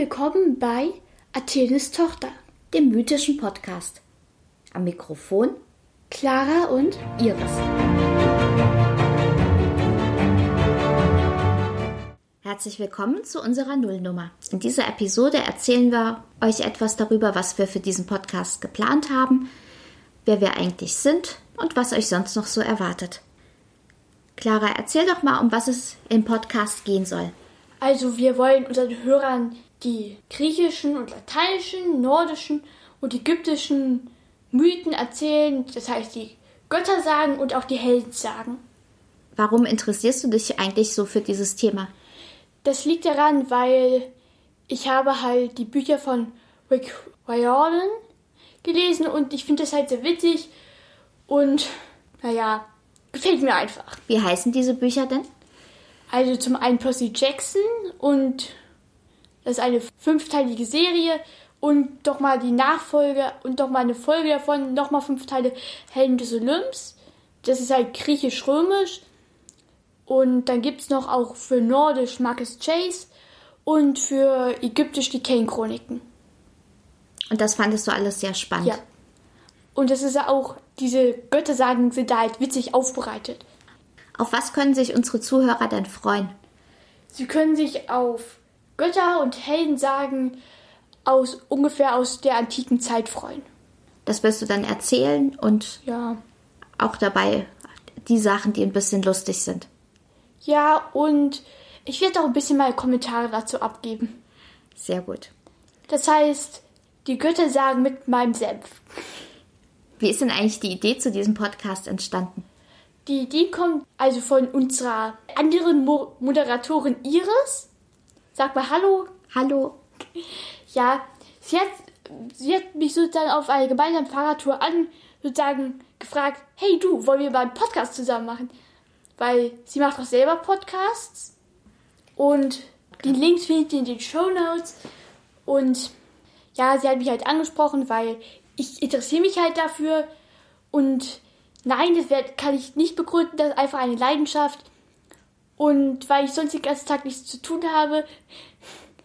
willkommen bei Athenes Tochter, dem mythischen Podcast. Am Mikrofon Clara und Iris. Herzlich willkommen zu unserer Nullnummer. In dieser Episode erzählen wir euch etwas darüber, was wir für diesen Podcast geplant haben, wer wir eigentlich sind und was euch sonst noch so erwartet. Clara, erzähl doch mal, um was es im Podcast gehen soll. Also wir wollen unseren Hörern die griechischen und lateinischen, nordischen und ägyptischen Mythen erzählen, das heißt die Götter sagen und auch die Helden sagen. Warum interessierst du dich eigentlich so für dieses Thema? Das liegt daran, weil ich habe halt die Bücher von Rick Riordan gelesen und ich finde das halt sehr witzig und naja, gefällt mir einfach. Wie heißen diese Bücher denn? Also zum einen Percy Jackson und das ist eine fünfteilige Serie und doch mal die Nachfolge und doch mal eine Folge davon, nochmal fünf Teile Helden des Olymps. Das ist halt griechisch-römisch. Und dann gibt es noch auch für Nordisch Marcus Chase und für Ägyptisch die Kane-Chroniken. Und das fandest du alles sehr spannend. Ja. Und das ist ja auch, diese Göttersagen sind da halt witzig aufbereitet. Auf was können sich unsere Zuhörer denn freuen? Sie können sich auf Götter und Helden sagen aus ungefähr aus der antiken Zeit freuen. Das wirst du dann erzählen und Ja. auch dabei die Sachen, die ein bisschen lustig sind. Ja, und ich werde auch ein bisschen mal Kommentare dazu abgeben. Sehr gut. Das heißt, die Götter sagen mit meinem Senf. Wie ist denn eigentlich die Idee zu diesem Podcast entstanden? Die Idee kommt also von unserer anderen Mo Moderatorin Iris. Sag mal Hallo. Hallo, Ja, sie hat, sie hat mich sozusagen auf einer gemeinsamen Fahrradtour an, sozusagen gefragt, hey du, wollen wir mal einen Podcast zusammen machen? Weil sie macht auch selber Podcasts. Und die Links findet ihr in den Show Notes. Und ja, sie hat mich halt angesprochen, weil ich interessiere mich halt dafür. Und nein, das kann ich nicht begründen, das ist einfach eine Leidenschaft und weil ich sonst den ganzen Tag nichts zu tun habe,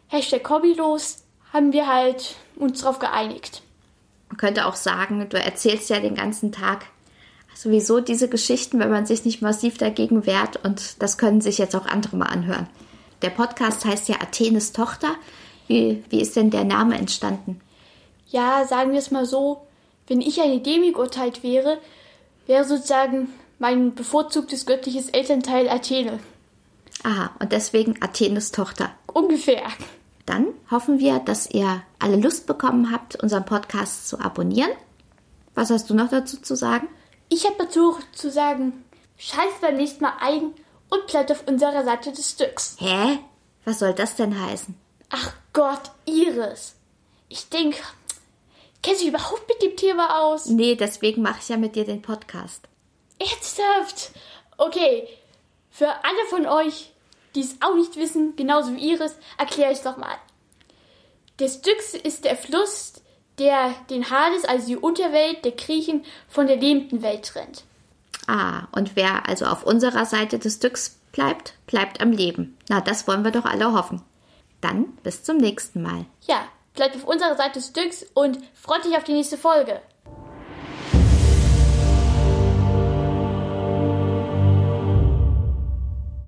Hashtag hobbylos, haben wir halt uns darauf geeinigt. man könnte auch sagen, du erzählst ja den ganzen Tag sowieso diese Geschichten, wenn man sich nicht massiv dagegen wehrt und das können sich jetzt auch andere mal anhören. Der Podcast heißt ja Athenes Tochter. Wie, wie ist denn der Name entstanden? Ja, sagen wir es mal so, wenn ich eine Demigottheit wäre, wäre sozusagen mein bevorzugtes göttliches Elternteil Athene. Aha, und deswegen Athenes Tochter. Ungefähr. Dann hoffen wir, dass ihr alle Lust bekommen habt, unseren Podcast zu abonnieren. Was hast du noch dazu zu sagen? Ich habe dazu zu sagen, scheiß beim nächsten Mal ein und bleibt auf unserer Seite des Stücks. Hä? Was soll das denn heißen? Ach Gott, Iris. Ich denke, kennst du dich überhaupt mit dem Thema aus? Nee, deswegen mache ich ja mit dir den Podcast. Ernsthaft? Okay, für alle von euch, die es auch nicht wissen, genauso wie Iris, erkläre ich es nochmal. Der Styx ist der Fluss, der den Hades, also die Unterwelt der Griechen, von der lebenden Welt trennt. Ah, und wer also auf unserer Seite des Stücks bleibt, bleibt am Leben. Na, das wollen wir doch alle hoffen. Dann bis zum nächsten Mal. Ja, bleibt auf unserer Seite des Styx und freut dich auf die nächste Folge.